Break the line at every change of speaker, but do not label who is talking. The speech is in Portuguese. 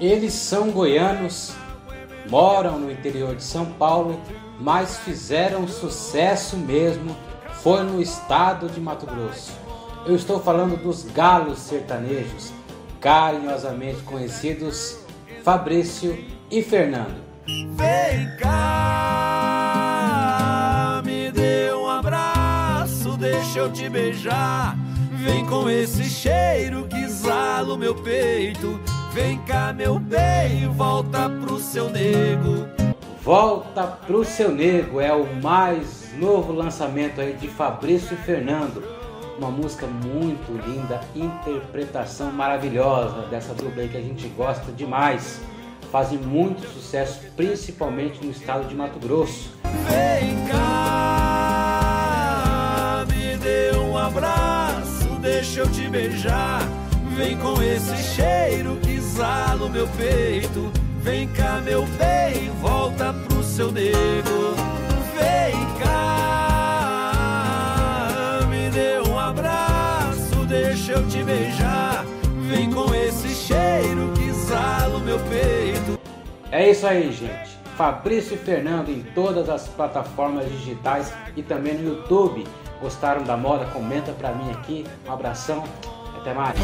Eles são goianos, moram no interior de São Paulo, mas fizeram sucesso mesmo foi no estado de Mato Grosso. Eu estou falando dos galos sertanejos, carinhosamente conhecidos Fabrício e Fernando.
Vem cá, me dê um abraço, deixa eu te beijar. Vem com esse cheiro que exala o meu peito. Vem cá, meu bem, volta pro seu nego.
Volta pro seu nego é o mais novo lançamento aí de Fabrício e Fernando. Uma música muito linda, interpretação maravilhosa dessa dupla aí que a gente gosta demais. Fazem muito sucesso, principalmente no estado de Mato Grosso.
Vem cá, me dê um abraço, deixa eu te beijar. Vem com esse cheiro que meu peito. Vem cá, meu bem, volta pro seu nego. Vem cá, me dê um abraço, deixa eu te beijar. Vem com esse cheiro que exala o meu peito.
É isso aí, gente. Fabrício e Fernando em todas as plataformas digitais e também no YouTube. Gostaram da moda? Comenta pra mim aqui. Um abração. Até mais.